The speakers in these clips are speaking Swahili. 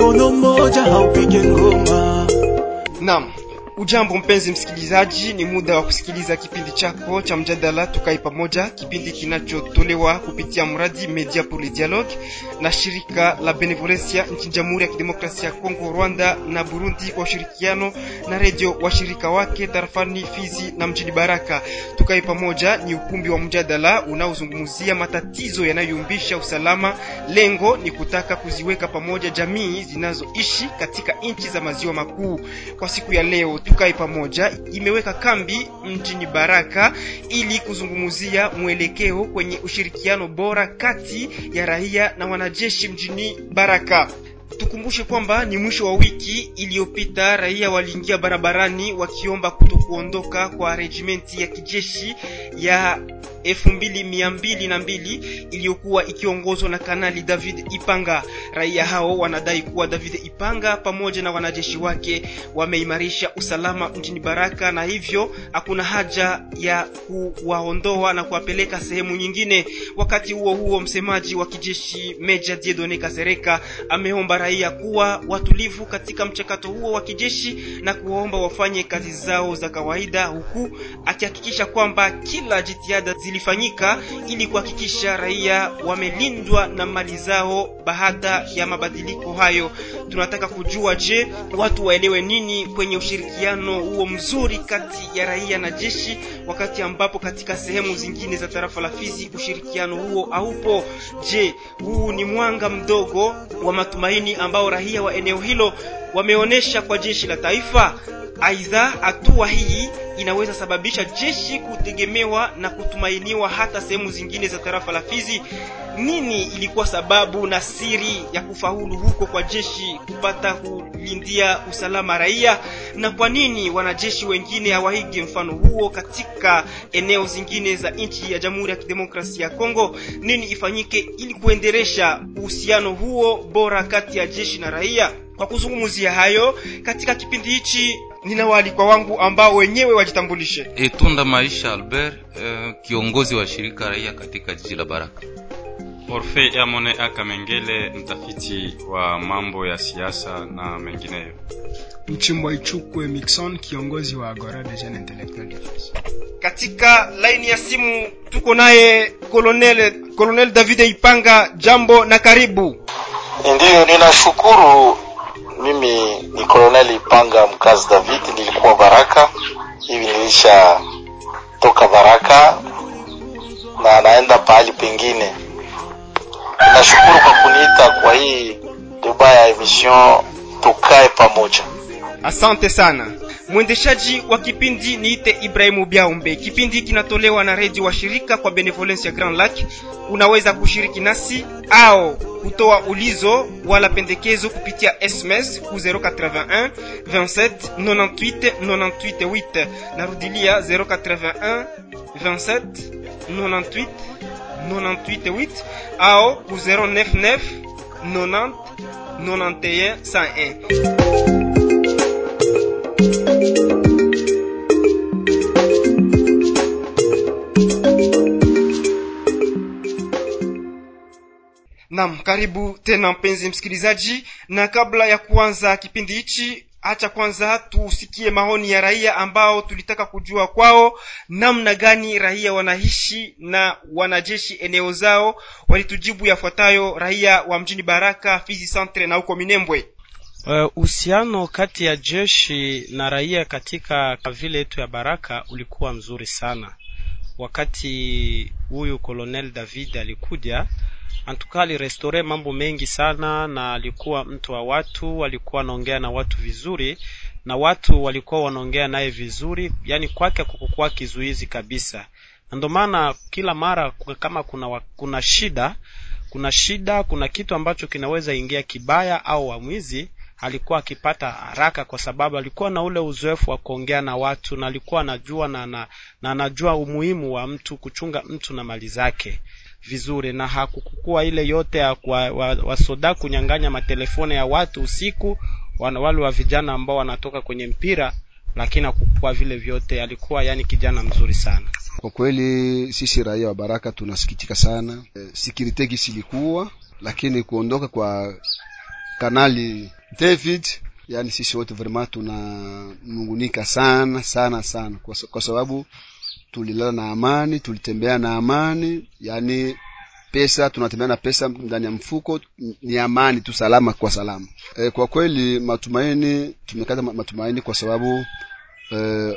mkono mmoja haupige ngoma. Naam. Ujambo mpenzi msikilizaji, ni muda wa kusikiliza kipindi chako cha mjadala tukai pamoja, kipindi kinachotolewa kupitia mradi Media pour le Dialogue na shirika la Benevolencia nchini Jamhuri ya Kidemokrasia ya Kongo, Rwanda na Burundi kwa ushirikiano na redio washirika wake tarafani Fizi na mjini Baraka. Tukai pamoja ni ukumbi wa mjadala unaozungumzia matatizo yanayoyumbisha usalama. Lengo ni kutaka kuziweka pamoja jamii zinazoishi katika nchi za maziwa makuu. Kwa siku ya leo tukae pamoja imeweka kambi mjini Baraka ili kuzungumzia mwelekeo kwenye ushirikiano bora kati ya raia na wanajeshi mjini Baraka. Tukumbushe kwamba ni mwisho wa wiki iliyopita raia waliingia barabarani wakiomba kutokuondoka kwa regimenti ya kijeshi ya elfu mbili mia mbili na mbili iliyokuwa ikiongozwa na Kanali David Ipanga. Raia hao wanadai kuwa David Ipanga pamoja na wanajeshi wake wameimarisha usalama mjini Baraka, na hivyo hakuna haja ya kuwaondoa na kuwapeleka sehemu nyingine. Wakati huo huo, msemaji wa kijeshi Meja Diedone Kasereka ameomba raia kuwa watulivu katika mchakato huo wa kijeshi na kuwaomba wafanye kazi zao za kawaida, huku akihakikisha kwamba kila jitihada zilifanyika ili kuhakikisha raia wamelindwa na mali zao baada ya mabadiliko hayo. Tunataka kujua, je, watu waelewe nini kwenye ushirikiano huo mzuri kati ya raia na jeshi, wakati ambapo katika sehemu zingine za tarafa la Fizi ushirikiano huo haupo? Je, huu ni mwanga mdogo wa matumaini ambao raia wa eneo hilo wameonyesha kwa jeshi la taifa? Aidha, hatua hii inaweza sababisha jeshi kutegemewa na kutumainiwa hata sehemu zingine za tarafa la Fizi. Nini ilikuwa sababu na siri ya kufaulu huko kwa jeshi kupata kulindia usalama raia, na kwa nini wanajeshi wengine hawaige mfano huo katika eneo zingine za nchi ya Jamhuri ya Kidemokrasia ya Kongo? Nini ifanyike ili kuendelesha uhusiano huo bora kati ya jeshi na raia? Kwa kuzungumzia hayo katika kipindi hichi nina waalikwa wangu ambao wenyewe wajitambulishe. Etunda Maisha Albert, eh, kiongozi wa shirika raia katika jiji la Baraka. Orfe Amone Akamengele, mtafiti wa mambo ya siasa na mengineyo. Mchimbwa Ichukwe Mixon, kiongozi wa Agora de Jeunes Intellectuels. Katika laini ya simu tuko naye Colonel Colonel David Ipanga, jambo na karibu. Ndiyo, ninashukuru. Mimi ni Koloneli Panga mkazi David, nilikuwa Baraka hivi, nilisha toka Baraka na naenda pahali pengine. Nashukuru kwa kuniita kwa hii deba ya emission tukae pamoja. Asante sana. Mwendeshaji wa kipindi niite Ibrahimu Biaumbe. Kipindi kinatolewa na redio wa shirika kwa Benevolence ya Grand Lac. Unaweza kushiriki nasi ao kutoa ulizo wala pendekezo kupitia SMS ku 081 27 98 98 8. Narudilia 081 27 98 98 8 au ku 099 90 91 101. Naam, karibu tena mpenzi msikilizaji, na kabla ya kuanza kipindi hichi, hacha kwanza tusikie maoni ya raia ambao tulitaka kujua kwao namna gani raia wanaishi na wanajeshi eneo zao. Walitujibu yafuatayo raia wa mjini Baraka, Fizi Centre na huko Minembwe. Uhusiano uh, kati ya jeshi na raia katika vile yetu ya Baraka ulikuwa mzuri sana. Wakati huyu Colonel David alikuja antuka alirestore mambo mengi sana, na alikuwa mtu wa watu, alikuwa anaongea na watu vizuri, na watu walikuwa wanaongea naye vizuri, yani kwake kukukua kizuizi kabisa. Na ndio maana kila mara kama kuna, kuna shida kuna shida kuna kitu ambacho kinaweza ingia kibaya au wamwizi alikuwa akipata haraka, kwa sababu alikuwa na ule uzoefu wa kuongea na watu na alikuwa anajua na, na, na anajua umuhimu wa mtu kuchunga mtu na mali zake vizuri, na hakukuwa ile yote ya wasoda wa, wa kunyang'anya matelefone ya watu usiku, wale wa vijana ambao wanatoka kwenye mpira, lakini hakukuwa vile vyote. Alikuwa yani kijana mzuri sana. Kwa kweli sisi raia wa Baraka tunasikitika sana e, sikirite gisi ilikuwa lakini kuondoka kwa kanali David, yani sisi wote vraiment tunanungunika sana sana sana, kwa, kwa sababu tulilala na amani, tulitembea na amani, yani pesa tunatembea na pesa ndani ya mfuko, ni amani tu, salama kwa salama. E, kwa kweli matumaini, tumekata matumaini kwa sababu e,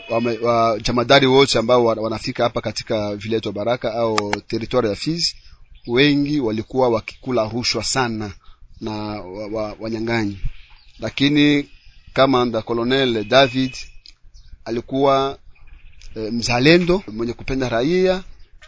wame, wa, wote ambao wanafika hapa katika vile yetu Baraka au territoire ya Fizi, wengi walikuwa wakikula rushwa sana na wanyang'anyi wa, wa lakini kamanda Colonel David alikuwa e, mzalendo mwenye kupenda raia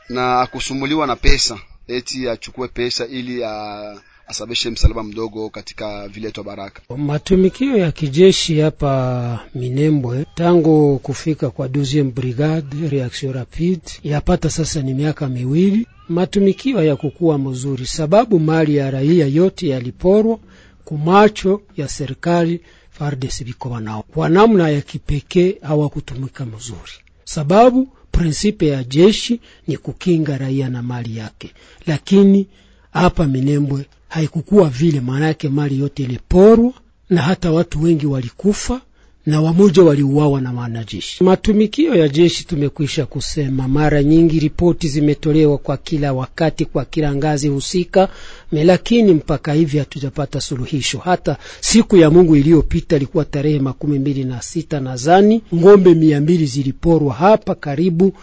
na akusumuliwa na pesa eti achukue pesa ili a, asabishe msalaba mdogo katika vile yetu Baraka. Matumikio ya kijeshi hapa Minembwe tangu kufika kwa 12 brigade reaction rapide yapata sasa ni miaka miwili. Matumikio ya kukuwa mzuri, sababu mali ya raia yote yaliporwa kumacho ya serikali. FARDC biko nao kwa namna ya kipekee hawakutumika mzuri, sababu prinsipe ya jeshi ni kukinga raia na mali yake, lakini hapa Minembwe haikukuwa vile. Maana yake mali yote iliporwa na hata watu wengi walikufa na wamoja waliuawa na wanajeshi. Matumikio ya jeshi tumekwisha kusema mara nyingi, ripoti zimetolewa kwa kila wakati kwa kila ngazi husika, lakini mpaka hivi hatujapata suluhisho. Hata siku ya Mungu iliyopita ilikuwa tarehe makumi mbili na sita nadhani, ng'ombe mia mbili ziliporwa hapa karibu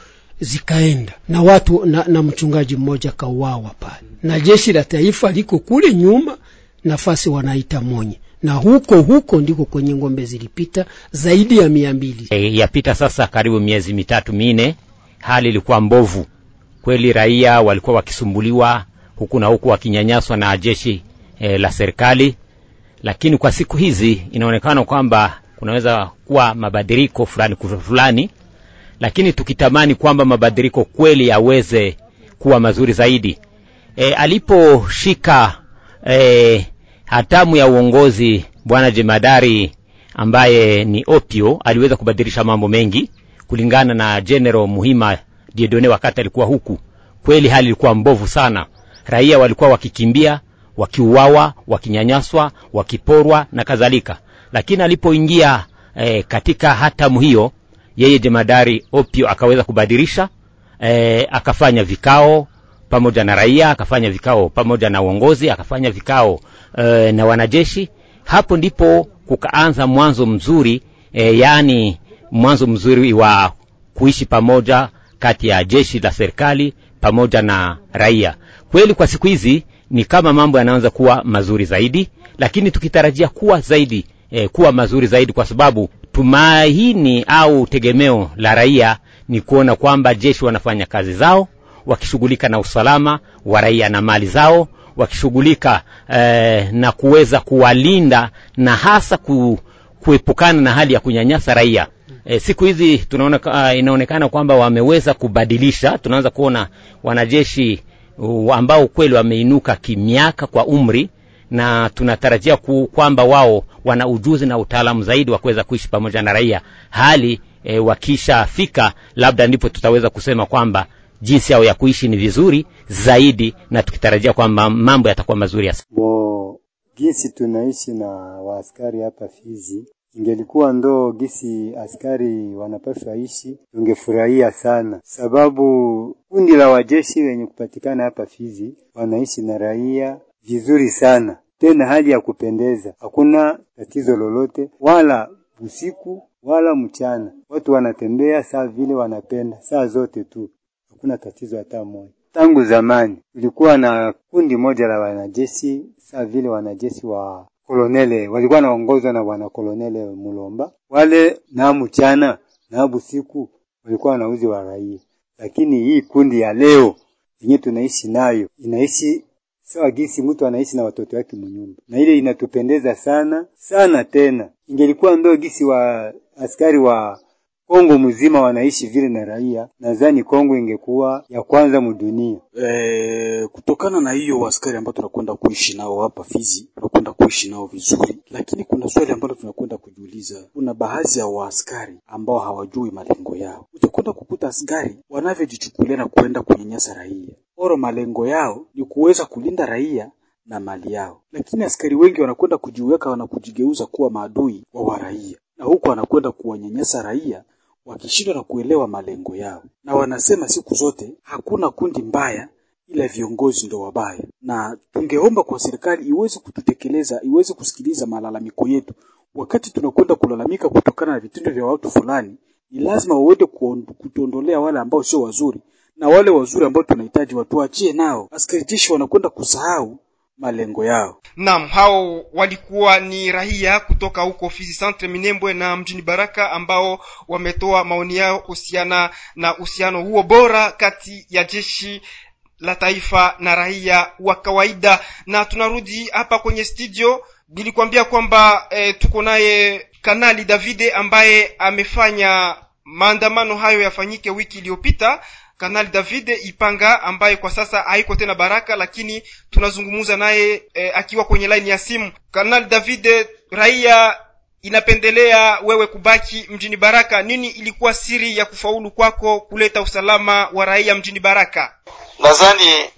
zikaenda na watu na, na mchungaji mmoja kauawa pale, na jeshi la taifa liko kule nyuma, nafasi wanaita Monye na huko huko ndiko kwenye ng'ombe zilipita zaidi ya mia mbili. E, yapita sasa karibu miezi mitatu minne, hali ilikuwa mbovu kweli. Raia walikuwa wakisumbuliwa huku na huku wakinyanyaswa na jeshi e, la serikali, lakini kwa siku hizi inaonekana kwamba kunaweza kuwa mabadiliko fulani fulani, lakini tukitamani kwamba mabadiliko kweli yaweze kuwa mazuri zaidi. E, aliposhika e, hatamu ya uongozi bwana jemadari ambaye ni Opio aliweza kubadilisha mambo mengi kulingana na General Muhima Diedone wakati alikuwa huku. Kweli hali ilikuwa mbovu sana, raia walikuwa wakikimbia, wakiuawa, wakinyanyaswa, wakiporwa na kadhalika. Lakini alipoingia e, katika hatamu hiyo, yeye jemadari Opio akaweza kubadilisha e, akafanya vikao pamoja na raia, akafanya vikao pamoja na uongozi, akafanya vikao e, na wanajeshi. Hapo ndipo kukaanza mwanzo mzuri e, yaani mwanzo mzuri wa kuishi pamoja kati ya jeshi la serikali pamoja na raia. Kweli kwa siku hizi ni kama mambo yanaanza kuwa mazuri zaidi, lakini tukitarajia kuwa zaidi e, kuwa mazuri zaidi, kwa sababu tumaini au tegemeo la raia ni kuona kwamba jeshi wanafanya kazi zao wakishughulika na usalama wa raia na mali zao, wakishughulika eh, na kuweza kuwalinda na hasa ku, kuepukana na hali ya kunyanyasa raia. E, siku hizi tunaona uh, inaonekana kwamba wameweza kubadilisha. Tunaanza kuona wanajeshi uh, ambao kweli wameinuka kimiaka kwa umri na tunatarajia kwamba wao wana ujuzi na utaalamu zaidi wa kuweza kuishi pamoja na raia. Hali e, wakishafika, labda ndipo tutaweza kusema kwamba jinsi yao ya kuishi ni vizuri zaidi, na tukitarajia kwamba mambo yatakuwa mazuri ya bo gisi tunaishi na waaskari hapa Fizi. Ingelikuwa ndo gisi askari wanapaswa ishi, tungefurahia sana, sababu kundi la wajeshi wenye kupatikana hapa Fizi wanaishi na raia vizuri sana, tena hali ya kupendeza, hakuna tatizo lolote, wala usiku wala mchana, watu wanatembea saa vile wanapenda saa zote tu hakuna tatizo hata moja. Tangu zamani ilikuwa na kundi moja la wanajeshi, saa vile wanajeshi wa kolonele walikuwa naongozwa na bwana kolonele Mulomba, wale na mchana na busiku walikuwa wanauzi wa raia. Lakini hii kundi ya leo yenye tunaishi nayo inaishi sawa gisi mtu anaishi na watoto wake mnyumba, na ile inatupendeza sana sana. Tena ingelikuwa ndo gisi wa askari wa Kongo mzima wanaishi vile na raia, nadhani Kongo ingekuwa ya kwanza mudunia. E, kutokana na hiyo askari ambao tunakwenda kuishi nao hapa Fizi, tunakwenda kuishi nao vizuri, lakini kuna swali ambalo tunakwenda kujiuliza. Kuna baadhi ya waaskari ambao hawajui malengo yao. Utakwenda kukuta askari wanavyojichukulia na kuenda kunyanyasa raia, oro malengo yao ni kuweza kulinda raia na mali yao, lakini askari wengi wanakwenda kujiweka, wanakujigeuza kuwa maadui wa waraia, na huku wanakwenda kuwanyanyasa raia wakishindwa na kuelewa malengo yao, na wanasema siku zote hakuna kundi mbaya ila viongozi ndo wabaya, na tungeomba kwa serikali iweze kututekeleza, iweze kusikiliza malalamiko yetu. Wakati tunakwenda kulalamika kutokana na vitendo vya watu fulani, ni lazima waweze kutuondolea wale ambao sio wazuri, na wale wazuri ambao tunahitaji watuachie nao. Askari jeshi wanakwenda kusahau malengo yao. Naam, hao walikuwa ni raia kutoka huko Fizi Centre Minembwe na mjini Baraka ambao wametoa maoni yao kuhusiana na uhusiano huo bora kati ya jeshi la taifa na raia wa kawaida. Na tunarudi hapa kwenye studio, nilikwambia kwamba e, tuko naye Kanali Davide ambaye amefanya maandamano hayo yafanyike wiki iliyopita. Kanali David Ipanga ambaye kwa sasa haiko tena Baraka, lakini tunazungumza naye e, akiwa kwenye laini ya simu. Kanali David, raia inapendelea wewe kubaki mjini Baraka. Nini ilikuwa siri ya kufaulu kwako kuleta usalama wa raia mjini Baraka? Nadhani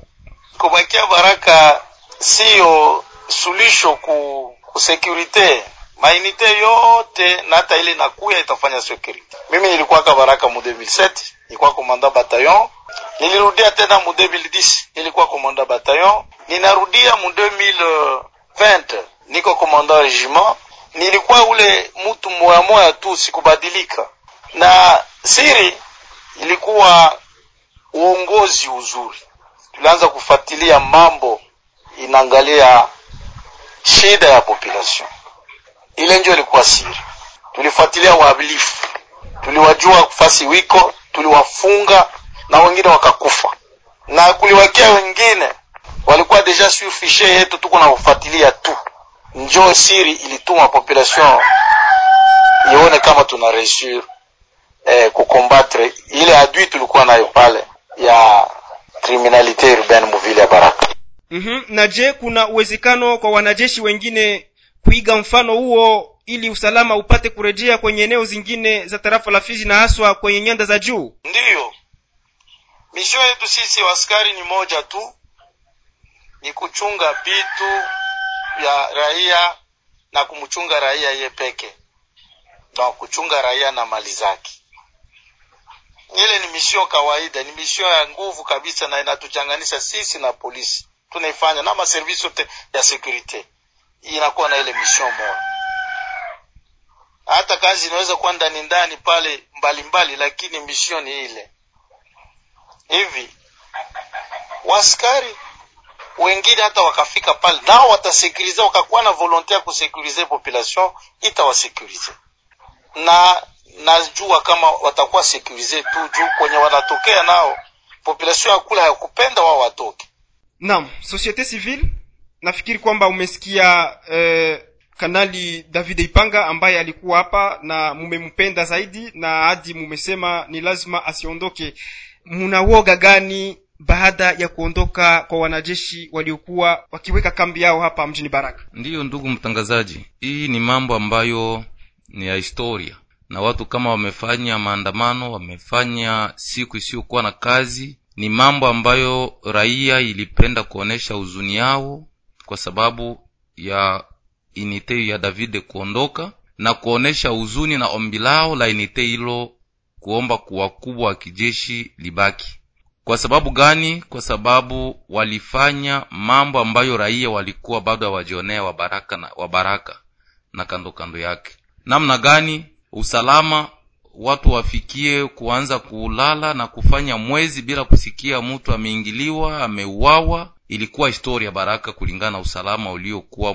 kubakia Baraka siyo sulisho ku, ku security mainite yote na hata ile nakuya itafanya security. Mimi nilikuwa ka Baraka mu 2007 nilikuwa komanda bataillon, nilirudia tena mu 2010 nilikuwa komanda bataillon, ninarudia mu 2020 niko komanda regiment. Nilikuwa ule mtu moya moya tu, sikubadilika, na siri ilikuwa uongozi uzuri. Tulianza kufuatilia mambo inaangalia shida ya population, ile ndio ilikuwa siri. Tulifuatilia wahalifu, tuliwajua kufasi wiko, tuliwafunga na wengine wakakufa, na kuliwakia wengine walikuwa deja sur fiche yetu, tuko na kufuatilia tu. Njo siri ilituma population ione kama tuna reusir eh, kukombatre ile adui tulikuwa nayo pale ya criminalité urbaine muvile ya Baraka. mm-hmm. na je kuna uwezekano kwa wanajeshi wengine kuiga mfano huo ili usalama upate kurejea kwenye eneo zingine za tarafa la Fizi na haswa kwenye nyanda za juu Ndiyo, misio yetu sisi waskari ni moja tu, ni kuchunga vitu vya raia na kumchunga raia ye peke, na kuchunga raia na mali zake. Ile ni misio kawaida, ni misio ya nguvu kabisa, na inatuchanganisha sisi na polisi. Tunaifanya na maservisi yote ya security inakuwa na ile misio moja. Hata kazi inaweza kuwa ndani ndani pale mbalimbali mbali, lakini mission ni ile hivi. Waskari wengine hata wakafika pale nao watasekurize, wakakuwa na volonte ya kusekurize population, itawasekurize na najua kama watakuwa sekurize tu juu kwenye wanatokea nao population ya kula hayakupenda wao watoke. naam societe civile nafikiri kwamba umesikia eh, kanali david ipanga ambaye alikuwa hapa na mumempenda zaidi na hadi mumesema ni lazima asiondoke. Munawoga gani baada ya kuondoka kwa wanajeshi waliokuwa wakiweka kambi yao hapa mjini baraka? Ndiyo ndugu mtangazaji hii ni mambo ambayo ni ya historia na watu kama wamefanya maandamano wamefanya siku isiyokuwa na kazi ni mambo ambayo raia ilipenda kuonesha huzuni yao kwa sababu ya inite ya davide kuondoka na kuonesha huzuni na ombi lao la inite hilo kuomba kuwakubwa wa kijeshi libaki. Kwa sababu gani? Kwa sababu walifanya mambo ambayo raia walikuwa bado hawajionea wa baraka na, wa baraka na kando kando yake. Namna gani? Usalama watu wafikie kuanza kulala na kufanya mwezi bila kusikia mtu ameingiliwa ameuawa. Ilikuwa historia baraka kulingana na usalama uliokuwa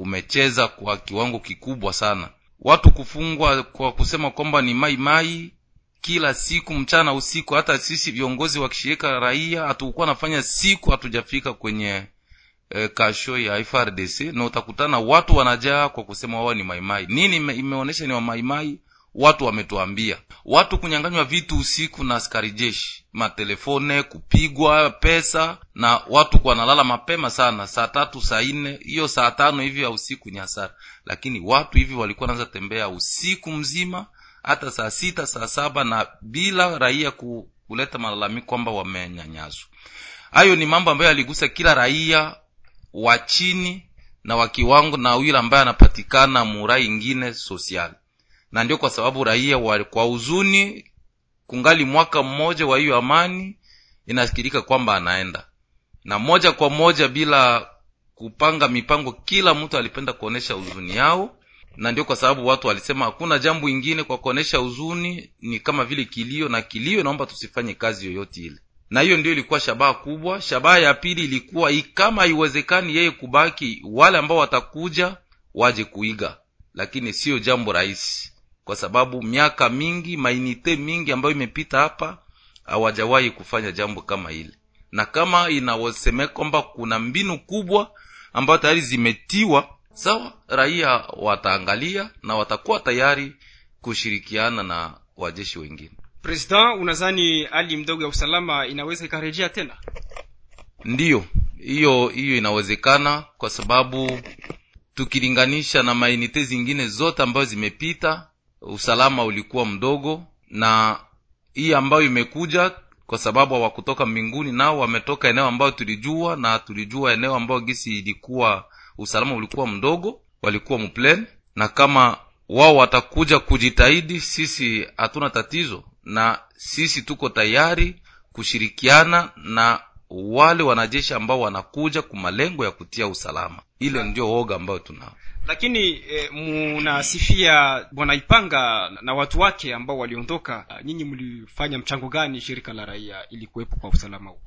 umecheza kwa kiwango kikubwa sana. Watu kufungwa kwa kusema kwamba ni mai mai kila siku mchana usiku hata sisi viongozi wa kishirika raia hatukuwa nafanya siku hatujafika kwenye e, kasho ya FRDC na utakutana watu wanajaa kwa kusema wao ni maimai nini ime, imeonyesha ni wamaimai watu wametuambia watu kunyanganywa vitu usiku na askari jeshi matelefone kupigwa pesa na watu kwa nalala mapema sana saa tatu saa nne hiyo saa tano hivi ya usiku ni hasara lakini watu hivi walikuwa naanza tembea usiku mzima hata saa sita saa saba na bila raia ku, kuleta malalamiko kwamba wamenyanyazwa hayo ni mambo ambayo yaligusa kila raia wa chini na wa kiwango na yule ambaye anapatikana murai ingine sosial na ndio kwa sababu raia wa, kwa huzuni kungali mwaka mmoja wa hiyo amani inasikilika kwamba anaenda. Na moja kwa moja bila kupanga mipango kila mtu alipenda kuonesha huzuni yao. Na ndio kwa sababu watu walisema hakuna jambo ingine kwa kuonesha huzuni ni kama vile kilio na kilio naomba tusifanye kazi yoyote ile. Na hiyo ndio ilikuwa shabaha kubwa. Shabaha ya pili ilikuwa kama haiwezekani yeye kubaki wale ambao watakuja waje kuiga. Lakini sio jambo rahisi kwa sababu miaka mingi mainite mingi ambayo imepita hapa hawajawahi kufanya jambo kama ile na kama inasemeka kwamba kuna mbinu kubwa ambayo tayari zimetiwa sawa raia wataangalia na watakuwa tayari kushirikiana na wajeshi wengine. President unazani hali mdogo ya usalama inaweza ikarejea tena? Ndiyo hiyo hiyo inawezekana kwa sababu tukilinganisha na mainite zingine zote ambazo zimepita usalama ulikuwa mdogo na hii ambayo imekuja kwa sababu hawakutoka mbinguni nao wametoka eneo ambayo tulijua na tulijua eneo ambayo gisi ilikuwa usalama ulikuwa mdogo walikuwa muplen. Na kama wao watakuja kujitahidi sisi hatuna tatizo na sisi tuko tayari kushirikiana na wale wanajeshi ambao wanakuja kwa malengo ya kutia usalama. Ile ndio woga ambayo tunao lakini e, munasifia bwana ipanga na watu wake ambao waliondoka. Nyinyi mlifanya mchango gani shirika la raia ili kuwepo kwa usalama huu?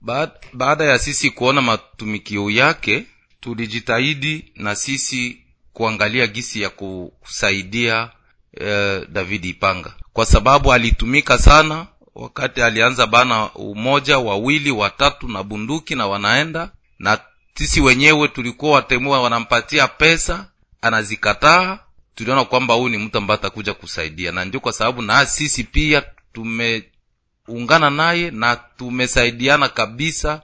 Baada, baada ya sisi kuona matumikio yake tulijitahidi na sisi kuangalia gisi ya kusaidia eh, david ipanga. Kwa sababu alitumika sana wakati alianza bana umoja wawili watatu na bunduki na wanaenda na sisi wenyewe tulikuwa watemua wanampatia pesa anazikataa. Tuliona kwamba huyu ni mtu ambaye atakuja kusaidia. Na ndio kwa sababu na sisi pia tumeungana naye na tumesaidiana kabisa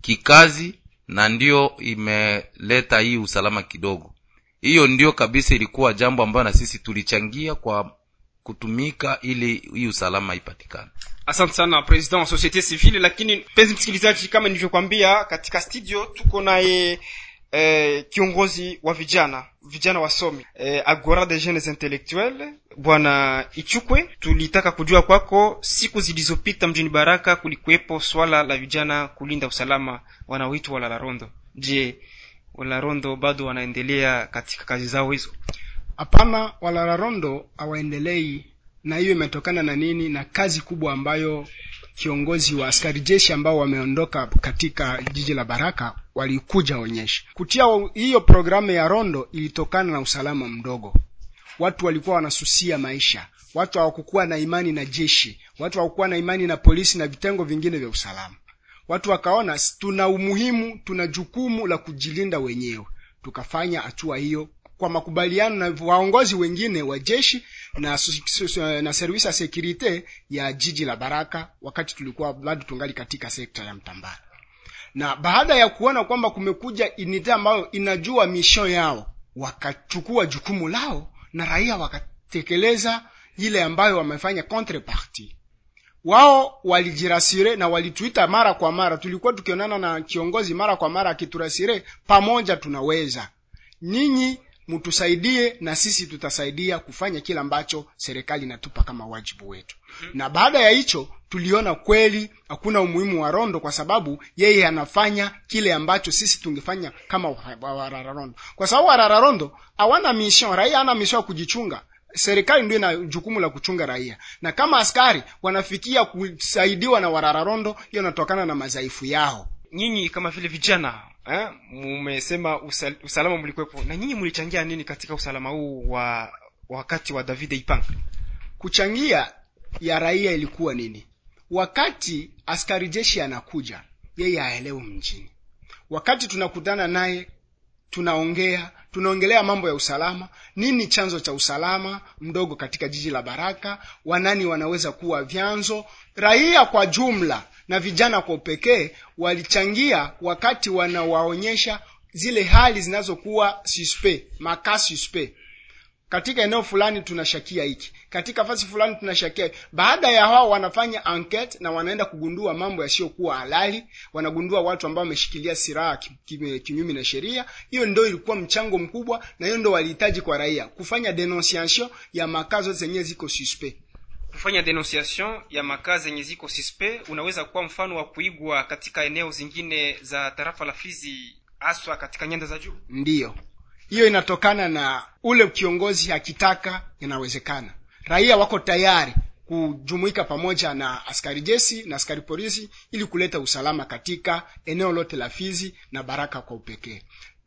kikazi na ndio imeleta hii usalama kidogo. Hiyo ndio kabisa ilikuwa jambo ambayo na sisi tulichangia kwa kutumika ili hii usalama ipatikane asante sana president wa societe civile. Lakini mpenzi msikilizaji kama nilivyokwambia katika studio tuko naye eh, kiongozi wa vijana vijana wasomi eh, agora des jeunes intellectuels bwana ichukwe. Tulitaka kujua kwako siku zilizopita mjini baraka kulikuwepo swala la vijana kulinda usalama wanaoitwa walalarondo je walalarondo bado wanaendelea katika kazi zao hizo hapana walalarondo hawaendelei na hiyo imetokana na nini? Na kazi kubwa ambayo kiongozi wa askari jeshi ambao wameondoka katika jiji la baraka walikuja onyesha. Kutia hiyo programu ya rondo ilitokana na usalama mdogo. Watu walikuwa wanasusia maisha. Watu hawakukuwa na imani na jeshi. Watu hawakukuwa na imani na polisi na vitengo vingine vya usalama. Watu wakaona tuna umuhimu tuna jukumu la kujilinda wenyewe. Tukafanya hatua hiyo kwa makubaliano na waongozi wengine wa jeshi na, na service ya securite ya jiji la baraka wakati tulikuwa bado tungali katika sekta ya mtambara na baada ya kuona kwamba kumekuja unite ambayo inajua mission yao wakachukua jukumu lao na raia wakatekeleza ile ambayo wamefanya contrepartie wao walijirasire na walituita mara kwa mara. Tulikuwa tukionana na kiongozi mara kwa mara akiturasire pamoja tunaweza. Ninyi mtusaidie na sisi tutasaidia kufanya kile ambacho serikali inatupa kama wajibu wetu. Mm-hmm. na baada ya hicho tuliona kweli hakuna umuhimu wa rondo kwa sababu yeye anafanya kile ambacho sisi tungefanya kama warararondo kwa sababu warararondo hawana mission raia hana mission ya kujichunga. Serikali ndio ina jukumu la kuchunga raia. Na kama askari wanafikia kusaidiwa na warararondo hiyo inatokana na madhaifu yao. Nyinyi kama vile vijana eh, mumesema usal, usalama mlikuwepo. Na nyinyi mlichangia nini katika usalama huu wa wakati wa david Ipang? kuchangia ya raia ilikuwa nini? Wakati askari jeshi anakuja yeye aelewe mjini. Wakati tunakutana naye tunaongea tunaongelea mambo ya usalama nini chanzo cha usalama mdogo katika jiji la baraka wanani wanaweza kuwa vyanzo raia kwa jumla na vijana kwa upekee walichangia wakati wanawaonyesha zile hali zinazokuwa suspect, maka suspe katika eneo fulani tunashakia hiki. Katika fasi fulani tunashakia baada ya hao wanafanya enquete na wanaenda kugundua mambo yasiyokuwa halali wanagundua watu ambao wameshikilia silaha ki- ki- kinyume na sheria. Hiyo ndio ilikuwa mchango mkubwa na hiyo ndio walihitaji kwa raia kufanya denunciation ya makazo zenyewe ziko suspect kufanya denunciation ya makazi zenye ziko sispe unaweza kuwa mfano wa kuigwa katika eneo zingine za tarafa la Fizi haswa katika nyanda za juu ndiyo hiyo inatokana na ule kiongozi akitaka inawezekana raia wako tayari kujumuika pamoja na askari jeshi na askari polisi ili kuleta usalama katika eneo lote la Fizi na Baraka kwa upekee.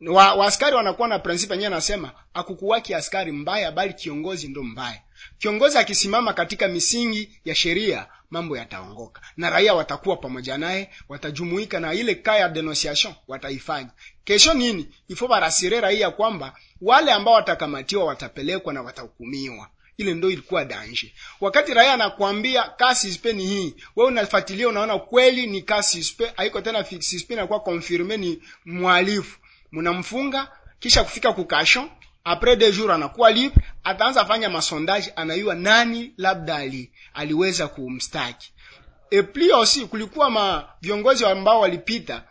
Wa, wa askari wanakuwa na prinsipe yenyewe anasema akukuwaki askari mbaya bali kiongozi ndo mbaya. Kiongozi akisimama katika misingi ya sheria mambo yataongoka na raia watakuwa pamoja naye, watajumuika na ile kaya ya denunciation wataifanya. Kesho nini? Ifo barasire raia kwamba wale ambao watakamatiwa watapelekwa na watahukumiwa ile ndo ilikuwa danje wakati raia anakuambia kasi spe ni hii wewe unafuatilia unaona kweli ni kasi spe haiko tena fixi spe kwa confirme ni mwalifu mnamfunga kisha kufika kukasho apres deux jours anakuwa libre ataanza fanya masondaji, anayua nani labda ali, aliweza kumstaki. E pli aussi kulikuwa ma viongozi ambao walipita.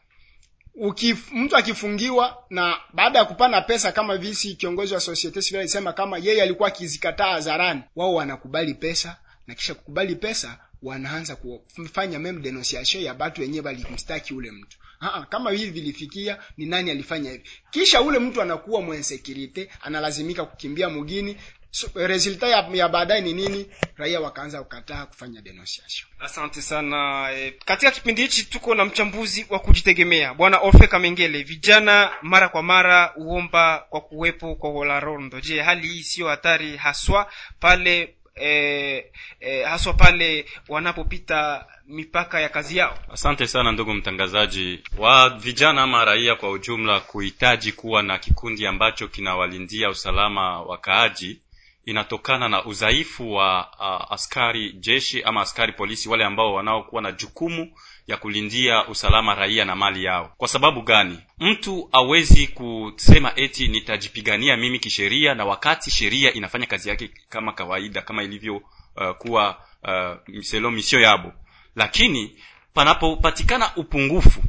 Ukif, mtu akifungiwa na baada ya kupana pesa kama visi kiongozi wa societe civile alisema kama yeye alikuwa akizikataa hadharani wao wanakubali pesa na kisha kukubali pesa wanaanza kufanya meme denunciation ya batu wenyewe walimstaki ule mtu Aa, kama hivi vilifikia ni nani alifanya hivi? Kisha ule mtu anakuwa mwensekirite analazimika kukimbia mugini. So, resulta ya, ya baadaye ni nini? Raia wakaanza kukataa kufanya denunciation. Asante sana. E, katika kipindi hichi tuko na mchambuzi wa kujitegemea bwana orfe kamengele. Vijana mara kwa mara huomba kwa kuwepo kwa Holarondo. je hali hii siyo hatari haswa pale e, eh, haswa pale wanapopita mipaka ya kazi yao. Asante sana ndugu mtangazaji wa vijana ama raia kwa ujumla kuhitaji kuwa na kikundi ambacho kinawalindia usalama wakaaji. Inatokana na udhaifu wa uh, askari jeshi ama askari polisi wale ambao wanaokuwa na jukumu ya kulindia usalama raia na mali yao. Kwa sababu gani? Mtu awezi kusema eti nitajipigania mimi kisheria na wakati sheria inafanya kazi yake kama kawaida kama ilivyo uh, kuwa uh, selo misio yabo. Lakini panapopatikana upungufu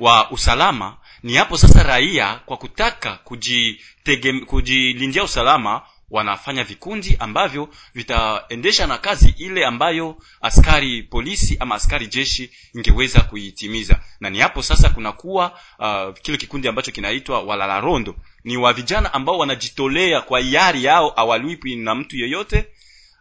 wa usalama ni hapo sasa raia kwa kutaka kujilindia usalama wanafanya vikundi ambavyo vitaendesha na kazi ile ambayo askari polisi ama askari jeshi ingeweza kuitimiza. Na ni hapo sasa kunakuwa uh, kile kikundi ambacho kinaitwa walalarondo ni wa vijana ambao wanajitolea kwa hiari yao awalipwi na mtu yeyote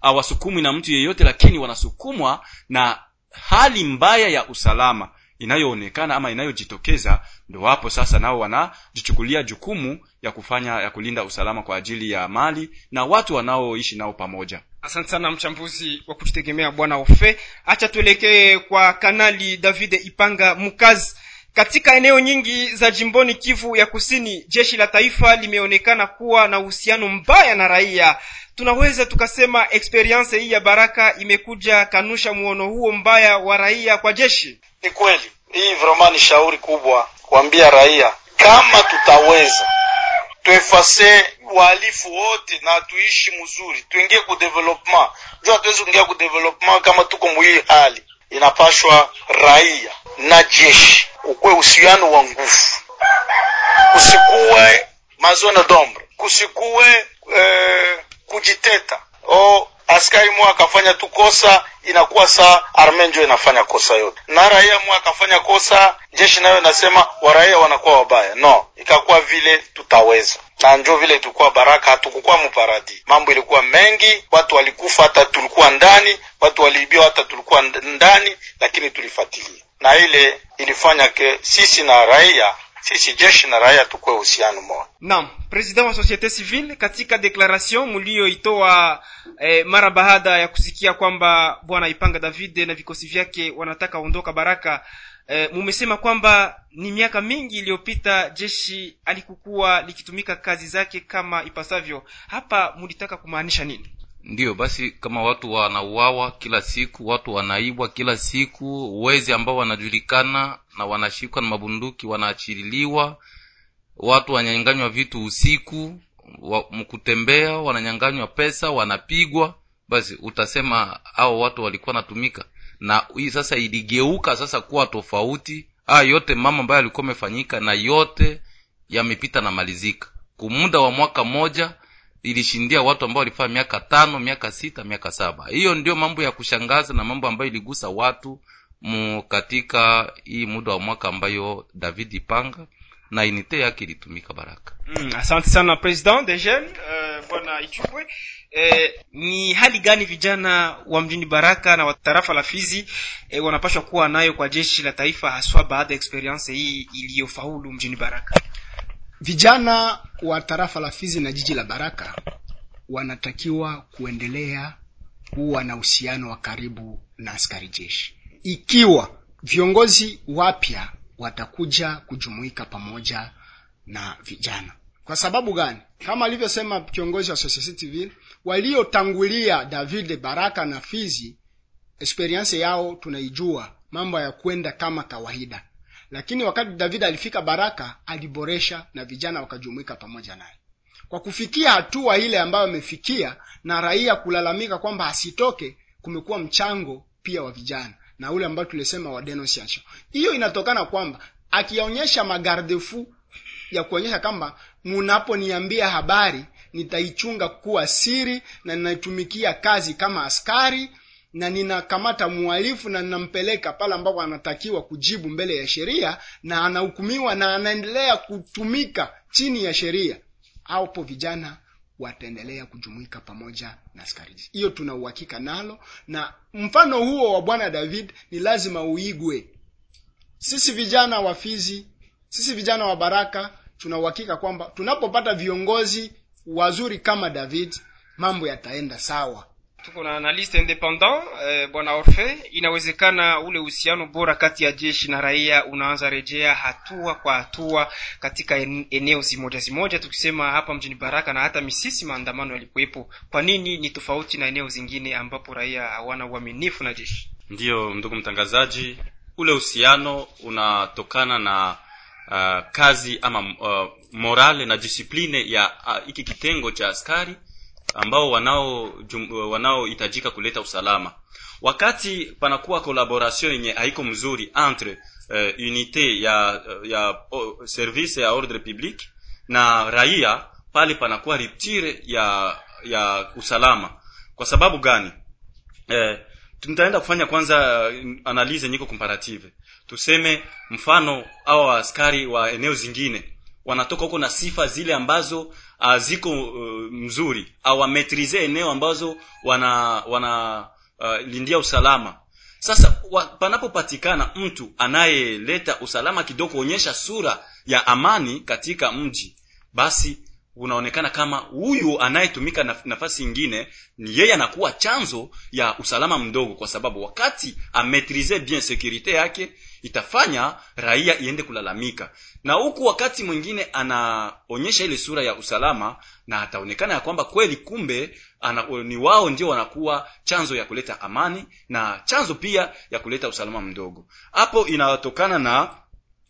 awasukumwi na mtu yeyote lakini wanasukumwa na hali mbaya ya usalama inayoonekana ama inayojitokeza ndo wapo sasa nao wanajichukulia jukumu ya kufanya ya kulinda usalama kwa ajili ya mali na watu wanaoishi nao pamoja. Asante sana mchambuzi wa kujitegemea bwana ofe. Hacha tuelekee kwa kanali david ipanga mukazi katika eneo nyingi za jimboni kivu ya kusini jeshi la taifa limeonekana kuwa na uhusiano mbaya na raia. Tunaweza tukasema experience hii ya baraka imekuja kanusha muono huo mbaya wa raia kwa jeshi ni kweli. Hii vraiment ni shauri kubwa kuambia raia kama tutaweza tuefase wahalifu wote na tuishi mzuri tuingie ku development. Juu hatuwezi kuingia ku development kama tuko muhii hali. Inapashwa raia na jeshi ukuwe usiano wa nguvu. Kusikuwe mazone dombre. Kusikuwe eh, kujiteta. O askari mwa akafanya tu kosa inakuwa saa arme inafanya kosa yote. Na raia mwa akafanya kosa jeshi nayo inasema waraia wanakuwa wabaya. No ikakuwa vile tutaweza. Na njo vile tulikuwa baraka hatukukuwa muparadi mambo ilikuwa mengi watu walikufa hata tulikuwa ndani watu waliibiwa hata tulikuwa ndani lakini tulifuatilia. Na ile ilifanya ke sisi na raia sisi jeshi na raia tukuwe uhusiano moja naam president wa societe civile katika deklaration mlioitoa eh, mara baada ya kusikia kwamba bwana ipanga david na vikosi vyake wanataka ondoka baraka eh, mumesema kwamba ni miaka mingi iliyopita jeshi alikukuwa likitumika kazi zake kama ipasavyo. Hapa mulitaka kumaanisha nini? Ndiyo basi kama watu wanauawa kila siku watu wanaibwa kila siku wezi ambao wanajulikana na wanashikwa na mabunduki wanaachililiwa watu wanyanganywa vitu usiku wa, mkutembea wananyanganywa pesa wanapigwa basi utasema hao watu walikuwa natumika na hii sasa iligeuka sasa kuwa tofauti. Haya yote mama ambayo alikuwa amefanyika na yote yamepita na malizika. Kumuda wa mwaka mmoja ilishindia watu ambao walifaa miaka tano miaka sita miaka saba. Hiyo ndio mambo ya kushangaza na mambo ambayo iligusa watu mu katika hii muda wa mwaka ambayo david ipanga na inite yake ilitumika baraka. Mm, asante sana president de jeune uh, bwana ichukwe. Eh, ni hali gani vijana wa mjini baraka na watarafa la fizi eh, wanapashwa kuwa nayo kwa jeshi la taifa haswa baada ya experience hii iliyofaulu mjini baraka? Vijana wa tarafa la fizi na jiji la baraka wanatakiwa kuendelea kuwa na uhusiano wa karibu na askari jeshi ikiwa viongozi wapya watakuja kujumuika pamoja na vijana. Kwa sababu gani? Kama alivyosema kiongozi wa vile civile waliotangulia david baraka na fizi experience yao tunaijua mambo ya kwenda kama kawaida. Lakini wakati david alifika baraka aliboresha na vijana wakajumuika pamoja naye. Kwa kufikia hatua ile ambayo amefikia na raia kulalamika kwamba asitoke kumekuwa mchango pia wa vijana na ule ambao tulisema wa denunciation hiyo inatokana kwamba akionyesha magardefu ya kuonyesha kwamba munaponiambia habari nitaichunga kuwa siri na ninaitumikia kazi kama askari na ninakamata mhalifu na ninampeleka pale ambapo anatakiwa kujibu mbele ya sheria na anahukumiwa na anaendelea kutumika chini ya sheria. Hapo vijana wataendelea kujumuika pamoja na askari hiyo tuna uhakika nalo na mfano huo wa bwana david ni lazima uigwe. Sisi vijana wa fizi sisi vijana wa baraka tuna uhakika kwamba tunapopata viongozi wazuri kama david mambo yataenda sawa tuko na analyste independant eh, bwana orfe. Inawezekana ule uhusiano bora kati ya jeshi na raia unaanza rejea hatua kwa hatua katika eneo zimoja zimoja tukisema hapa mjini baraka na hata misisi maandamano yalikuwepo. Kwa nini ni tofauti na eneo zingine ambapo raia hawana uaminifu na jeshi? Ndiyo ndugu mtangazaji ule uhusiano unatokana na uh, kazi ama uh, morale na disipline ya hiki uh, kitengo cha askari ambao wanao wanaohitajika kuleta usalama. Wakati panakuwa collaboration yenye haiko mzuri entre uh, unité ya ya service ya ordre public na raia pale panakuwa rupture ya ya usalama. Kwa sababu gani? Eh, tutaenda kufanya kwanza analize nyiko comparative. Tuseme mfano au askari wa eneo zingine wanatoka huko na sifa zile ambazo uh, ziko uh, mzuri au wametrize eneo ambazo wana wana uh, lindia usalama. Sasa wa, panapopatikana mtu anayeleta usalama kidogo kuonyesha sura ya amani katika mji basi unaonekana kama huyu anayetumika naf nafasi ingine ni yeye anakuwa chanzo ya usalama mdogo kwa sababu wakati ametrize bien securite yake itafanya raia iende kulalamika. Na huku wakati mwingine anaonyesha ile sura ya usalama na ataonekana ya kwamba kweli kumbe ana, ni wao ndio wanakuwa chanzo ya kuleta amani na chanzo pia ya kuleta usalama mdogo. Hapo inatokana na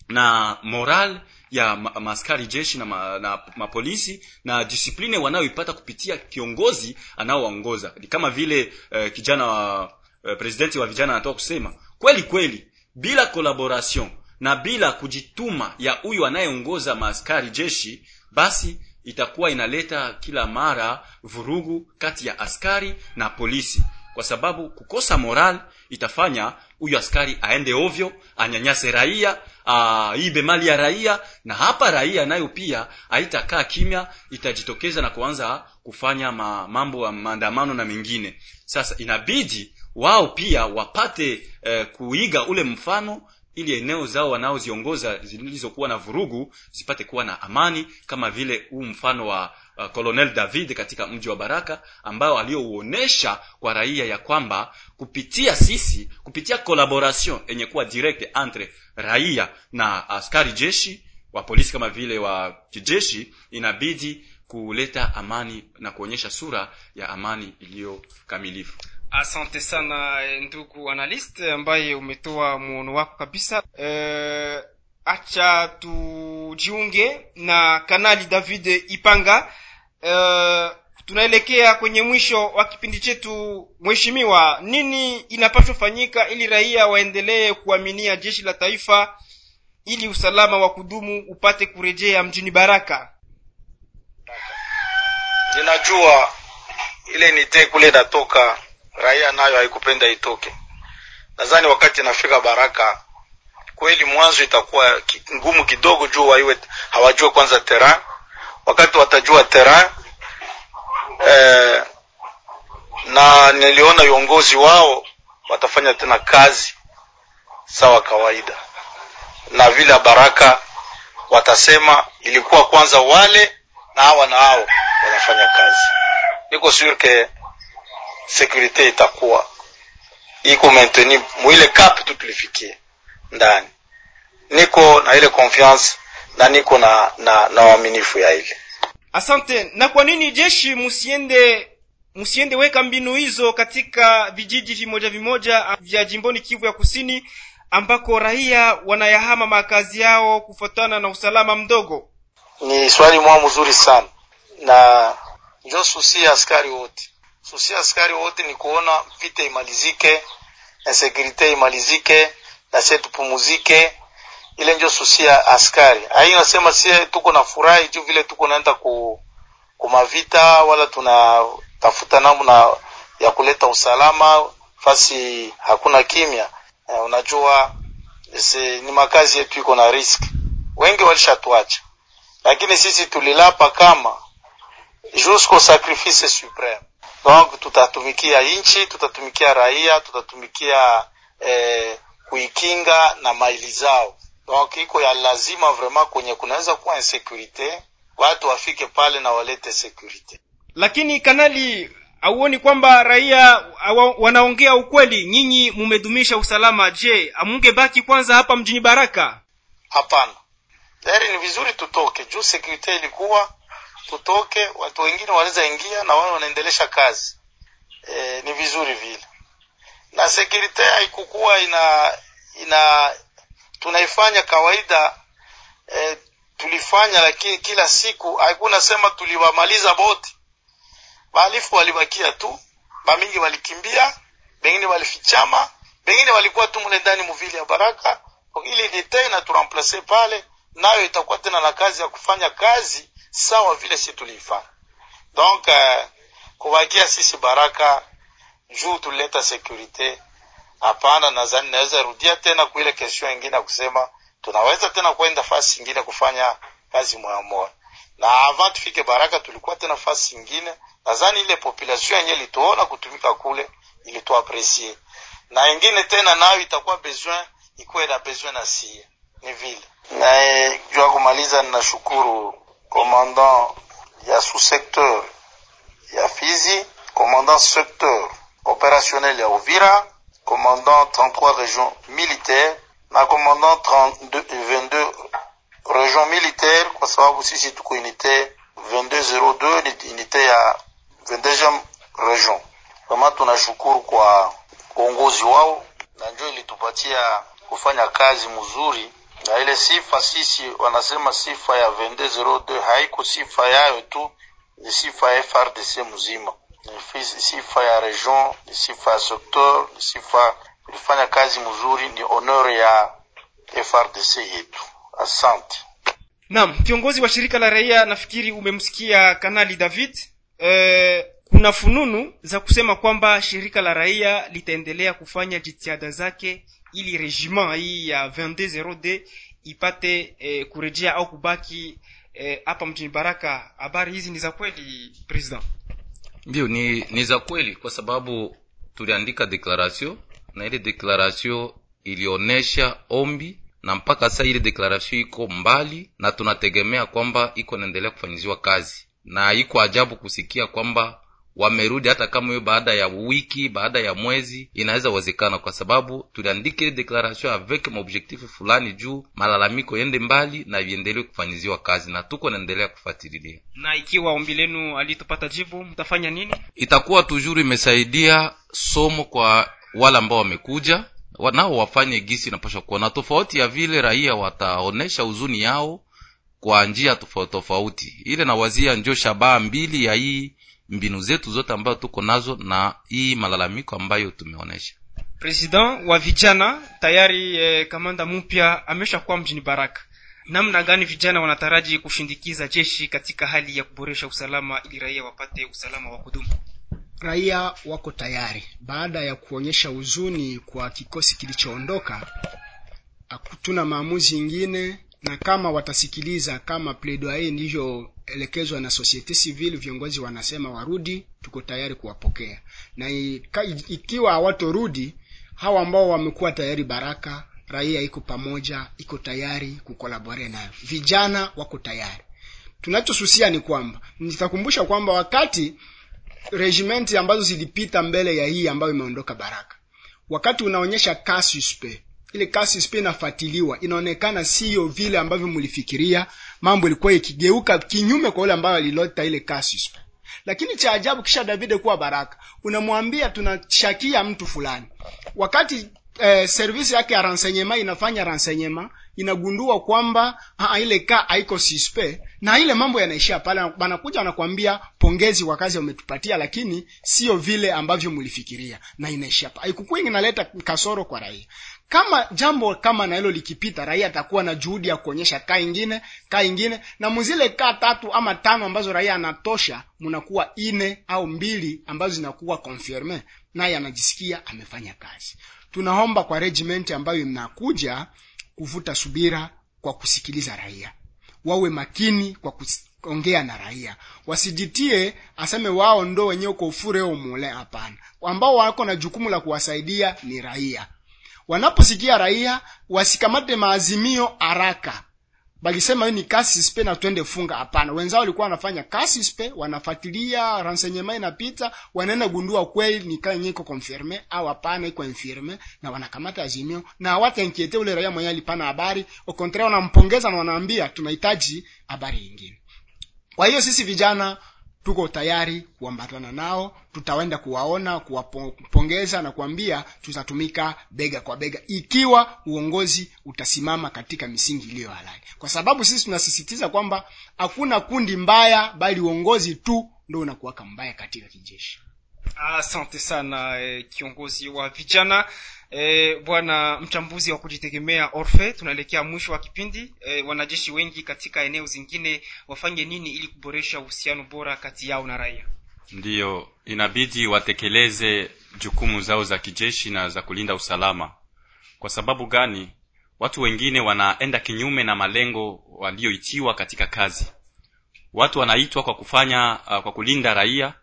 na moral ya ma, maaskari jeshi na, ma, na mapolisi na disipline wanayoipata kupitia kiongozi anaowaongoza. Kama vile eh, kijana wa eh, presidenti wa vijana anatoka kusema kweli kweli bila collaboration na bila kujituma ya huyu anayeongoza maaskari jeshi basi itakuwa inaleta kila mara vurugu kati ya askari na polisi. Kwa sababu kukosa moral itafanya huyu askari aende ovyo anyanyase raia aibe mali ya raia na hapa raia nayo pia haitakaa kimya itajitokeza na kuanza kufanya ma, mambo ya maandamano na mengine. Sasa inabidi wao pia wapate eh, kuiga ule mfano ili eneo zao wanaoziongoza zilizokuwa na vurugu zipate kuwa na amani kama vile huu mfano wa uh, colonel david katika mji wa baraka ambayo aliyouonesha kwa raia ya kwamba kupitia sisi kupitia collaboration yenye kuwa direct entre raia na askari jeshi wa polisi kama vile wa kijeshi inabidi kuleta amani na kuonyesha sura ya amani iliyo kamilifu asante sana ndugu analyst ambaye umetoa muono wako kabisa. E, acha tujiunge na kanali david ipanga. E, tunaelekea kwenye mwisho wa kipindi chetu. Mheshimiwa nini inapaswa fanyika ili raia waendelee kuaminia jeshi la taifa ili usalama wa kudumu upate kurejea mjini baraka? Ninajua ile nite kule inatoka raia nayo haikupenda itoke. Nadhani wakati inafika baraka kweli mwanzo itakuwa ngumu kidogo juu waiwe hawajue kwanza terrain. Wakati watajua terrain eh, na niliona viongozi wao watafanya tena kazi sawa kawaida. Na vile baraka watasema ilikuwa kwanza wale na hawa na hao wanafanya kazi. Niko sure ke securite itakuwa iko maintenu mwile cap tu tulifikie ndani. Niko na ile confiance na niko na na na uaminifu ya ile. Asante. Na kwa nini jeshi musiende musiende weka mbinu hizo katika vijiji vimoja vimoja vya jimboni kivu ya kusini ambako raia wanayahama makazi yao kufuatana na usalama mdogo? Ni swali mwa mzuri sana. Na njo susi askari wote susi askari wote ni kuona vita imalizike insekurite imalizike na sie tupumuzike ile njo susi ya askari. Ai nasema sie tuko na furahi juu vile tuko naenda ku kumavita wala tunatafuta namna ya kuleta usalama fasi hakuna kimya. Eh, unajua se, ni makazi yetu iko na risk. Wengi walishatuacha. Lakini sisi tulilapa kama jusqu'au sacrifice supreme donc tutatumikia nchi tutatumikia raia tutatumikia eh, kuikinga na maili zao. Donc iko ya lazima vraiment kwenye kunaweza kuwa insecurite watu wafike pale na walete security. lakini kanali auoni kwamba raia awa, wanaongea ukweli? Nyinyi mumedumisha usalama. Je amunge baki kwanza hapa mjini baraka? Hapana. Tayari ni vizuri tutoke. Juu security ilikuwa tutoke watu wengine wanaweza ingia na wao wanaendelesha kazi. E, ni vizuri vile. Na sekurite haikukuwa ina ina tunaifanya kawaida e, tulifanya lakini kila siku haikuna sema tuliwamaliza boti, walifu walibakia tu bamingi walikimbia bengine walifichama bengine walikuwa tu mule ndani muvili ya baraka. Ili ni tena turamplace pale nayo itakuwa tena na kazi ya kufanya kazi sawa vile si tulifanya. donc uh, kubakia sisi baraka juu tulileta securite hapana nadhani naweza rudia tena kuile kesho ingine ya kusema tunaweza tena kwenda fasi ingine kufanya kazi moya moya na avant tufike baraka tulikuwa tena fasi ingine. Nadhani ile population yenye ilituona kutumika kule ilituapresie na ingine tena nayo itakuwa besoin ikuwe na besoin na sie. Ni vile. Naye jua kumaliza ninashukuru commandant ya sous-secteur ya Fizi, commandant secteur opérationnel ya Uvira, commandant 33 régions militaires commandant 32, 22 régions militaires kwa sababu sisi tuko unité 2202 ni unité ya 22e region. Kama tunashukuru kwa uongozi na ile sifa sisi wanasema sifa ya 2202 haiko sifa yayo tu ni sifa ya FRDC mzima. Ni sifa ya region ni sifa ya secteur ni sifa ilifanya kazi mzuri ni honor ya FRDC yetu. Asante. Naam kiongozi wa shirika la raia nafikiri umemsikia kanali david. E, kuna fununu za kusema kwamba shirika la raia litaendelea kufanya jitihada zake ili regiment hii ya 2202 ipate e, kurejea au kubaki hapa e, mjini baraka. Habari hizi ni za kweli president? Ndio ni, ni za kweli kwa sababu tuliandika declaration na ile declaration ilionesha ombi na mpaka sasa ile declaration iko mbali na tunategemea kwamba iko naendelea kufanyiziwa kazi. Na iko ajabu kusikia kwamba wamerudi hata kama hiyo baada ya wiki baada ya mwezi inaweza wezekana kwa sababu tuliandika ile declaration avec maobjectif fulani juu malalamiko yende mbali na viendelee kufanyiziwa kazi na tuko naendelea kufuatilia. Na ikiwa ombi lenu alitopata jibu mtafanya nini? Itakuwa tujuru imesaidia somo kwa wale ambao wamekuja nao wafanye gisi inapasha kuwa na tofauti ya vile raia wataonesha huzuni yao kwa njia tofauti tofauti. Ile nawazia njo shabaha mbili ya hii mbinu zetu zote ambayo tuko nazo na hii malalamiko ambayo tumeonyesha president wa vijana tayari eh, kamanda mpya ameshakuwa mjini baraka. Namna gani vijana wanataraji kushindikiza jeshi katika hali ya kuboresha usalama ili raia wapate usalama wa kudumu? Raia wako tayari. Baada ya kuonyesha huzuni kwa kikosi kilichoondoka hakutuna maamuzi ingine na kama watasikiliza kama plaidoyer ndivyoelekezwa na societe civile viongozi wanasema warudi tuko tayari kuwapokea. Na ikiwa hawatorudi hawa ambao wamekuwa tayari baraka raia iko pamoja iko tayari kukolabore nayo. Vijana wako tayari. Tunachosusia ni kwamba nitakumbusha kwamba wakati regimenti ambazo zilipita mbele ya hii ambayo imeondoka baraka wakati unaonyesha ka suspect ile kasi suspect inafuatiliwa. Inaonekana siyo vile ambavyo mlifikiria mambo ilikuwa ikigeuka kinyume kwa yule ambayo alilota ile kasi. lakini cha ajabu kisha davide kuwa baraka. Unamwambia tunashakia mtu fulani. Wakati eh, service yake ya renseignement inafanya renseignement inagundua kwamba aa, ile ka haiko suspect na ile mambo yanaishia pale. Banakuja wanakwambia pongezi kwa kazi umetupatia lakini sio vile ambavyo mlifikiria na inaishia pale haikukuwa inaleta kasoro kwa raia kama jambo kama na hilo likipita raia atakuwa na juhudi ya kuonyesha ka ingine ka ingine. Na muzile kaa tatu ama tano ambazo raia anatosha mnakuwa ine au mbili ambazo zinakuwa confirme naye anajisikia amefanya kazi. Tunaomba kwa regiment ambayo inakuja kuvuta subira kwa kusikiliza raia. Wawe makini kwa kuongea na raia. Wasijitie aseme wao ndo wenyewe kwa ufure umule hapana. Ambao wako na jukumu la kuwasaidia ni raia wanaposikia raia wasikamate maazimio haraka. Bakisema hiyo ni kasi spe na twende funga. Hapana wenzao walikuwa wanafanya kasi spe wanafuatilia renseignement inapita wanaenda gundua kweli ni kaa nyiko iko confirme au hapana iko infirme na wanakamata azimio. Na hawatainkiete ule raia mwenyewe alipana habari. Au contraire wanampongeza na wanaambia tunahitaji habari nyingine. Kwa hiyo sisi vijana tuko tayari kuambatana nao. Tutaenda kuwaona kuwapongeza na kuambia tutatumika bega kwa bega. Ikiwa uongozi utasimama katika misingi iliyo halali. Kwa sababu sisi tunasisitiza kwamba hakuna kundi mbaya bali uongozi tu ndo unakuwaka mbaya katika kijeshi. Asante sana eh, kiongozi wa vijana eh, bwana mchambuzi wa kujitegemea orfe tunaelekea mwisho wa kipindi. E, wanajeshi wengi katika eneo zingine wafanye nini ili kuboresha uhusiano bora kati yao na raia? Ndiyo inabidi watekeleze jukumu zao za kijeshi na za kulinda usalama. Kwa sababu gani? Watu wengine wanaenda kinyume na malengo walioitiwa katika kazi. Watu wanaitwa kwa kufanya uh, kwa kulinda raia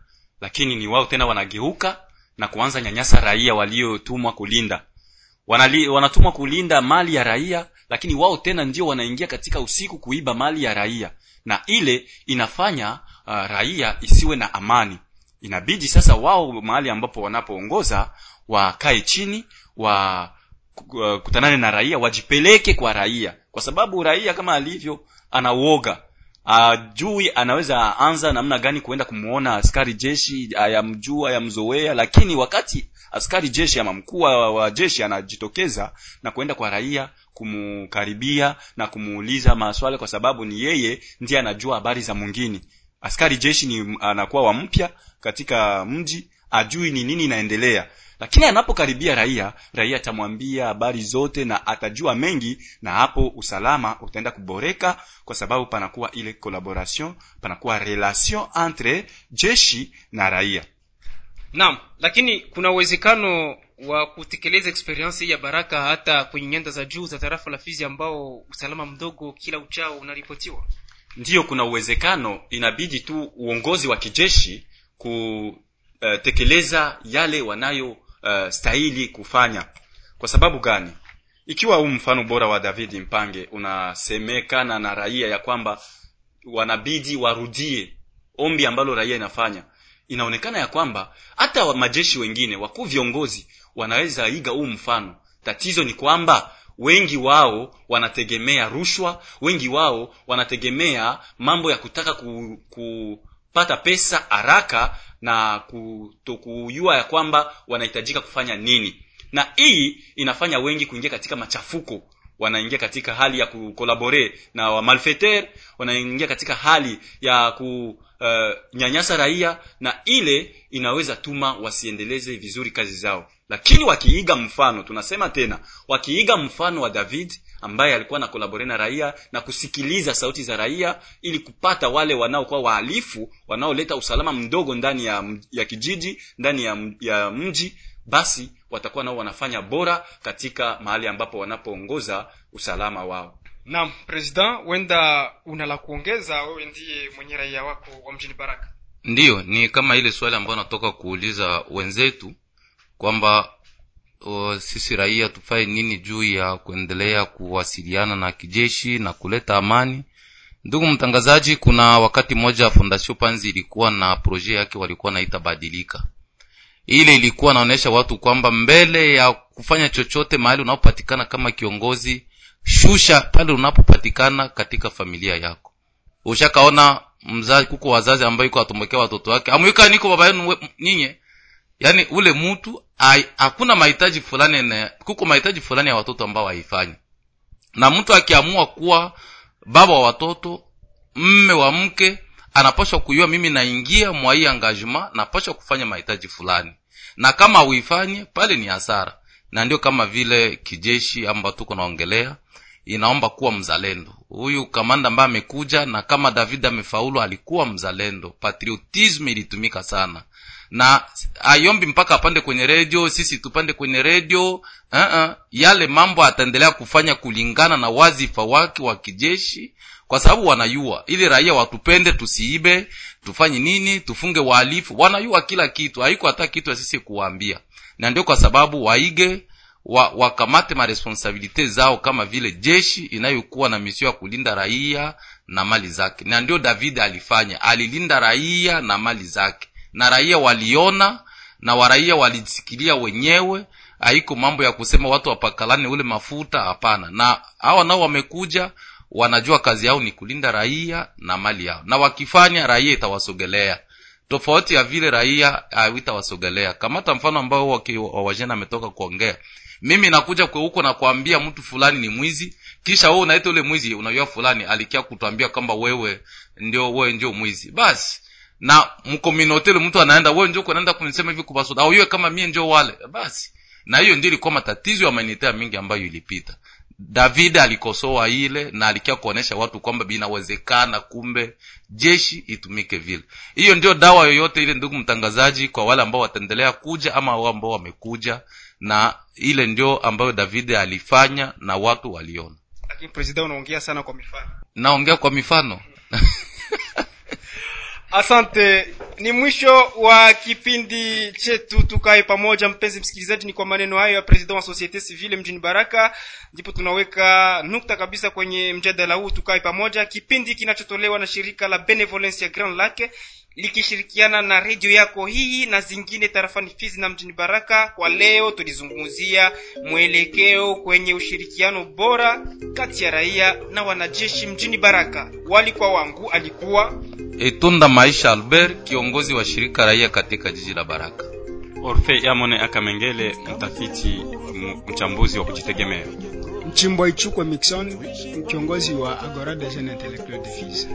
lakini ni wao tena wanageuka na kuanza nyanyasa raia waliotumwa kulinda. Wanali, wanatumwa kulinda mali ya raia lakini wao tena ndio wanaingia katika usiku kuiba mali ya raia. Na ile inafanya uh, raia isiwe na amani. Inabidi sasa wao mahali ambapo wanapoongoza wakae chini wa uh, kutanane na raia wajipeleke kwa raia. Kwa sababu raia kama alivyo anauoga ajui anaweza anza namna gani kuenda kumuona askari jeshi ayamjua ayamzoea lakini wakati askari jeshi ama mkuu wa, wa jeshi anajitokeza na kuenda kwa raia kumukaribia na kumuuliza maswali kwa sababu ni yeye ndiye anajua habari za mwingine. Askari jeshi ni anakuwa wa mpya katika mji ajui ni nini inaendelea. Lakini anapokaribia raia raia atamwambia habari zote na atajua mengi na hapo usalama utaenda kuboreka kwa sababu panakuwa ile collaboration panakuwa relation entre jeshi na raia. Naam lakini kuna uwezekano wa kutekeleza experience hii ya baraka hata kwenye nyanda za juu za tarafa la fizi ambao usalama mdogo kila uchao unaripotiwa? Ndiyo kuna uwezekano. Inabidi tu uongozi wa kijeshi kutekeleza uh, yale wanayo uh, stahili kufanya. Kwa sababu gani? Ikiwa huu mfano bora wa Davidi mpange unasemekana na raia ya kwamba wanabidi warudie ombi ambalo raia inafanya inaonekana ya kwamba hata majeshi wengine wakuu viongozi wanaweza iga huu mfano. Tatizo ni kwamba wengi wao wanategemea rushwa wengi wao wanategemea mambo ya kutaka ku, kupata pesa haraka na kutokujua ya kwamba wanahitajika kufanya nini. Na hii inafanya wengi kuingia katika machafuko. Wanaingia katika hali ya kukolabore na wamalfeter wanaingia katika hali ya kunyanyasa uh, raia na ile inaweza tuma wasiendeleze vizuri kazi zao. Lakini wakiiga mfano tunasema tena wakiiga mfano wa david ambaye alikuwa na kolabore na raia na kusikiliza sauti za raia ili kupata wale wanaokuwa wahalifu wanaoleta usalama mdogo ndani ya, ya kijiji ndani ya, ya mji basi watakuwa nao wanafanya bora katika mahali ambapo wanapoongoza usalama wao. Naam president wenda una la kuongeza wewe ndiye mwenye raia wako wa mjini baraka? Ndiyo ni kama ile swali ambayo natoka kuuliza wenzetu kwamba sisi raia tufae nini juu ya kuendelea kuwasiliana na kijeshi na kuleta amani? Ndugu mtangazaji kuna wakati mmoja fondation panzi ilikuwa na proje yake walikuwa naita badilika. Ile ilikuwa naonyesha watu kwamba mbele ya kufanya chochote mahali unapopatikana kama kiongozi shusha pale unapopatikana katika familia yako. Ushakaona mzazi kuko wazazi ambayo iko atombokea watoto wake. Amwika niko baba yenu nyinyi yaani ule mtu hakuna mahitaji fulani ne, kuko mahitaji fulani ya watoto ambao haifanyi. Na mtu akiamua kuwa baba wa watoto mme wa mke anapaswa kujua mimi naingia mwa hii engagement napashwa kufanya mahitaji fulani. Na kama uifanye pale ni hasara. Na ndio kama vile kijeshi amba tuko naongelea inaomba kuwa mzalendo. Huyu kamanda ambaye amekuja na kama david amefaulu alikuwa mzalendo. Patriotism ilitumika sana na ayombi mpaka apande kwenye redio sisi tupande kwenye redio uh-uh. yale mambo ataendelea kufanya kulingana na wazifa wake wa kijeshi kwa sababu wanayua. Ili raia watupende tusiibe tufanye nini tufunge wahalifu. Wanayua kila kitu haiko hata kitu sisi kuwaambia. Na ndio kwa sababu waige wa, wakamate maresponsabilite zao kama vile jeshi inayokuwa na misio ya kulinda raia na mali zake. Na ndio david alifanya. Alilinda raia na mali zake na raia waliona na waraia walisikilia wenyewe. Haiko mambo ya kusema watu wapakalane ule mafuta hapana. Na hawa nao wamekuja wanajua kazi yao ni kulinda raia na mali yao. Na wakifanya raia itawasogelea. Tofauti ya vile raia haitawasogelea. Kamata mfano ambao wawajena ametoka kuongea. Mimi nakuja kwa huko na kuambia mtu fulani ni mwizi. Kisha wewe unaita ule mwizi unajua fulani alikia kutuambia kwamba wewe ndio wewe ndio mwizi. Basi na mkominotele mtu anaenda wewe ndio kunaenda kunisema hivi kubasoda au yeye kama mie ndio wale. Basi. Na hiyo ndio ilikuwa matatizo ya humanitaire mingi ambayo ilipita. David alikosoa ile na alikia kuonesha watu kwamba binawezekana kumbe jeshi itumike vile. Hiyo ndio dawa yoyote ile ndugu mtangazaji kwa wale ambao wataendelea kuja ama wao ambao wamekuja na ile ndio ambayo david alifanya na watu waliona. Lakini president unaongea sana kwa mifano. Naongea kwa mifano asante. Ni mwisho wa kipindi chetu tukae pamoja mpenzi msikilizaji ni kwa maneno hayo ya president wa societe civile mjini baraka. Ndipo tunaweka nukta kabisa kwenye mjadala huu tukae pamoja. Kipindi kinachotolewa na shirika la benevolence ya grand lake likishirikiana na redio yako hii na zingine tarafani fizi na mjini baraka. Kwa leo tulizungumzia mwelekeo kwenye ushirikiano bora kati ya raia na wanajeshi mjini baraka. Walikuwa wangu alikuwa etunda maisha albert kiongozi wa shirika raia katika jiji la baraka. Orfe yamone akamengele mtafiti mchambuzi wa kujitegemea. Mchimbo ichukwe mixon kiongozi wa agora des jeunes intellectuels de fils.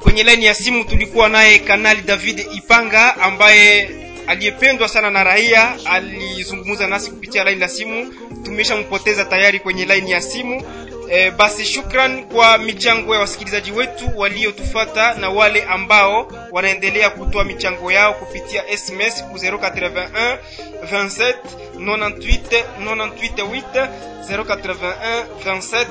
Kwenye laini ya simu tulikuwa naye kanali david ipanga ambaye aliyependwa sana na raia alizungumza nasi kupitia laini ya simu. Tumeshampoteza tayari kwenye laini ya simu e, basi shukran kwa michango ya wasikilizaji wetu waliotufata na wale ambao wanaendelea kutoa michango yao kupitia sms ku 081 27 98 98 081 27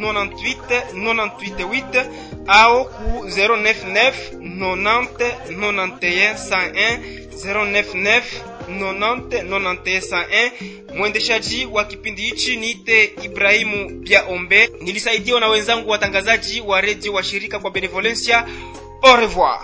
98 98 au ku 099 90 91 101 099 90 91 101 mwendeshaji wa kipindi hichi niite ibrahimu biaombe nilisaidiwa na wenzangu watangazaji wa redio wa shirika kwa benevolencia. Au revoir